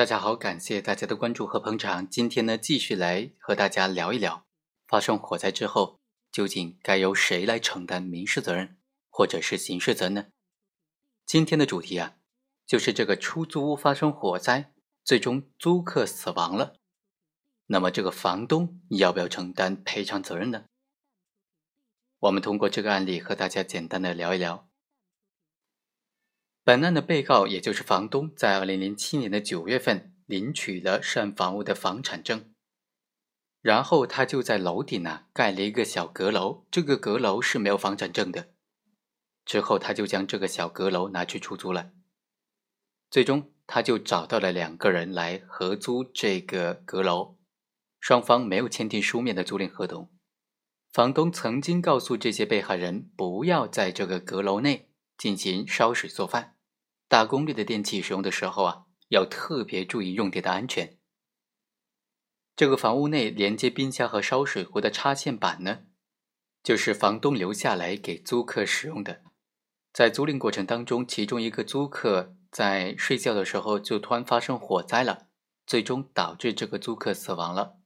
大家好，感谢大家的关注和捧场。今天呢，继续来和大家聊一聊，发生火灾之后，究竟该由谁来承担民事责任或者是刑事责任呢？今天的主题啊，就是这个出租屋发生火灾，最终租客死亡了，那么这个房东要不要承担赔偿责任呢？我们通过这个案例和大家简单的聊一聊。本案的被告，也就是房东，在二零零七年的九月份领取了涉案房屋的房产证，然后他就在楼顶呢盖了一个小阁楼，这个阁楼是没有房产证的。之后他就将这个小阁楼拿去出租了，最终他就找到了两个人来合租这个阁楼，双方没有签订书面的租赁合同。房东曾经告诉这些被害人，不要在这个阁楼内。进行烧水做饭，大功率的电器使用的时候啊，要特别注意用电的安全。这个房屋内连接冰箱和烧水壶的插线板呢，就是房东留下来给租客使用的。在租赁过程当中，其中一个租客在睡觉的时候就突然发生火灾了，最终导致这个租客死亡了。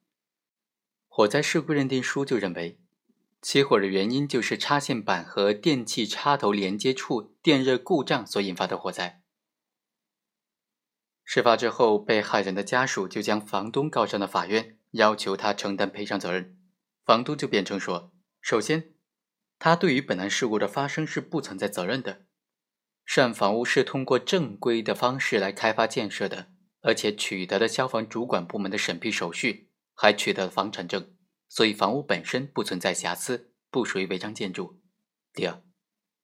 火灾事故认定书就认为。起火的原因就是插线板和电器插头连接处电热故障所引发的火灾。事发之后，被害人的家属就将房东告上了法院，要求他承担赔偿责任。房东就辩称说：首先，他对于本案事故的发生是不存在责任的。涉案房屋是通过正规的方式来开发建设的，而且取得了消防主管部门的审批手续，还取得了房产证。所以房屋本身不存在瑕疵，不属于违章建筑。第二，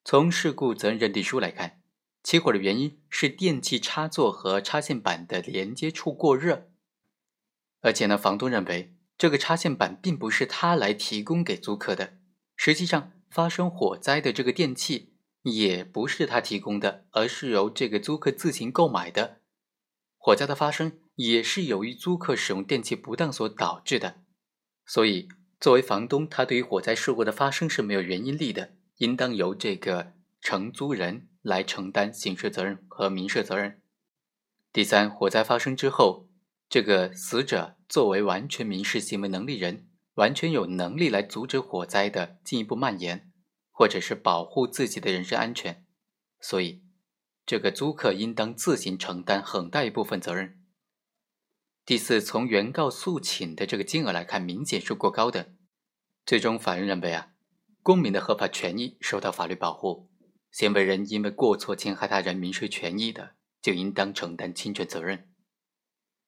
从事故责任认定书来看，起火的原因是电器插座和插线板的连接处过热。而且呢，房东认为这个插线板并不是他来提供给租客的，实际上发生火灾的这个电器也不是他提供的，而是由这个租客自行购买的。火灾的发生也是由于租客使用电器不当所导致的。所以，作为房东，他对于火灾事故的发生是没有原因力的，应当由这个承租人来承担刑事责任和民事责任。第三，火灾发生之后，这个死者作为完全民事行为能力人，完全有能力来阻止火灾的进一步蔓延，或者是保护自己的人身安全，所以，这个租客应当自行承担很大一部分责任。第四，从原告诉请的这个金额来看，明显是过高的。最终，法院认为啊，公民的合法权益受到法律保护，行为人因为过错侵害他人民事权益的，就应当承担侵权责任。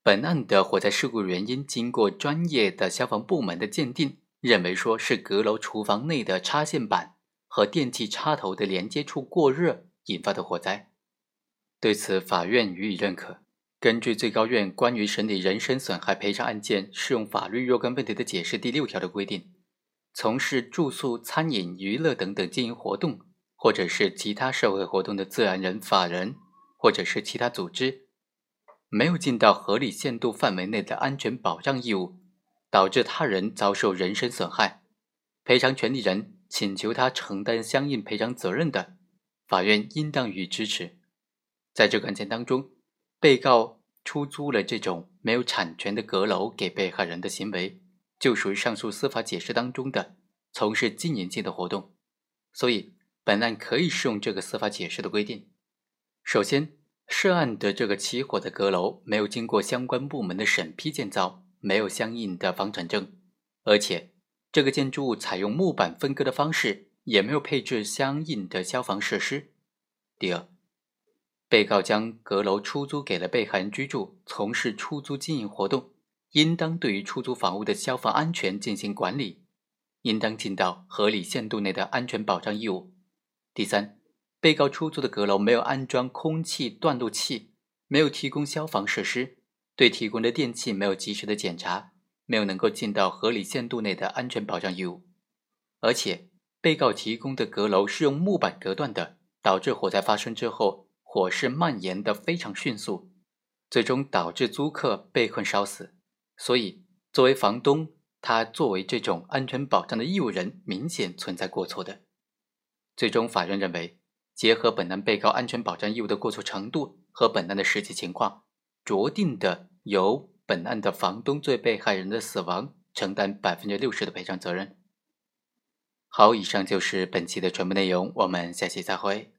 本案的火灾事故原因，经过专业的消防部门的鉴定，认为说是阁楼厨房内的插线板和电器插头的连接处过热引发的火灾。对此，法院予以认可。根据最高院关于审理人身损害赔偿案件适用法律若干问题的解释第六条的规定，从事住宿、餐饮、娱乐等等经营活动，或者是其他社会活动的自然人、法人，或者是其他组织，没有尽到合理限度范围内的安全保障义务，导致他人遭受人身损害，赔偿权利人请求他承担相应赔偿责任的，法院应当予以支持。在这个案件当中。被告出租了这种没有产权的阁楼给被害人的行为，就属于上述司法解释当中的从事经营性的活动，所以本案可以适用这个司法解释的规定。首先，涉案的这个起火的阁楼没有经过相关部门的审批建造，没有相应的房产证，而且这个建筑物采用木板分割的方式，也没有配置相应的消防设施。第二。被告将阁楼出租给了被害人居住，从事出租经营活动，应当对于出租房屋的消防安全进行管理，应当尽到合理限度内的安全保障义务。第三，被告出租的阁楼没有安装空气断路器，没有提供消防设施，对提供的电器没有及时的检查，没有能够尽到合理限度内的安全保障义务。而且，被告提供的阁楼是用木板隔断的，导致火灾发生之后。火势蔓延的非常迅速，最终导致租客被困烧死。所以，作为房东，他作为这种安全保障的义务人，明显存在过错的。最终，法院认为，结合本案被告安全保障义务的过错程度和本案的实际情况，酌定的由本案的房东对被害人的死亡承担百分之六十的赔偿责任。好，以上就是本期的全部内容，我们下期再会。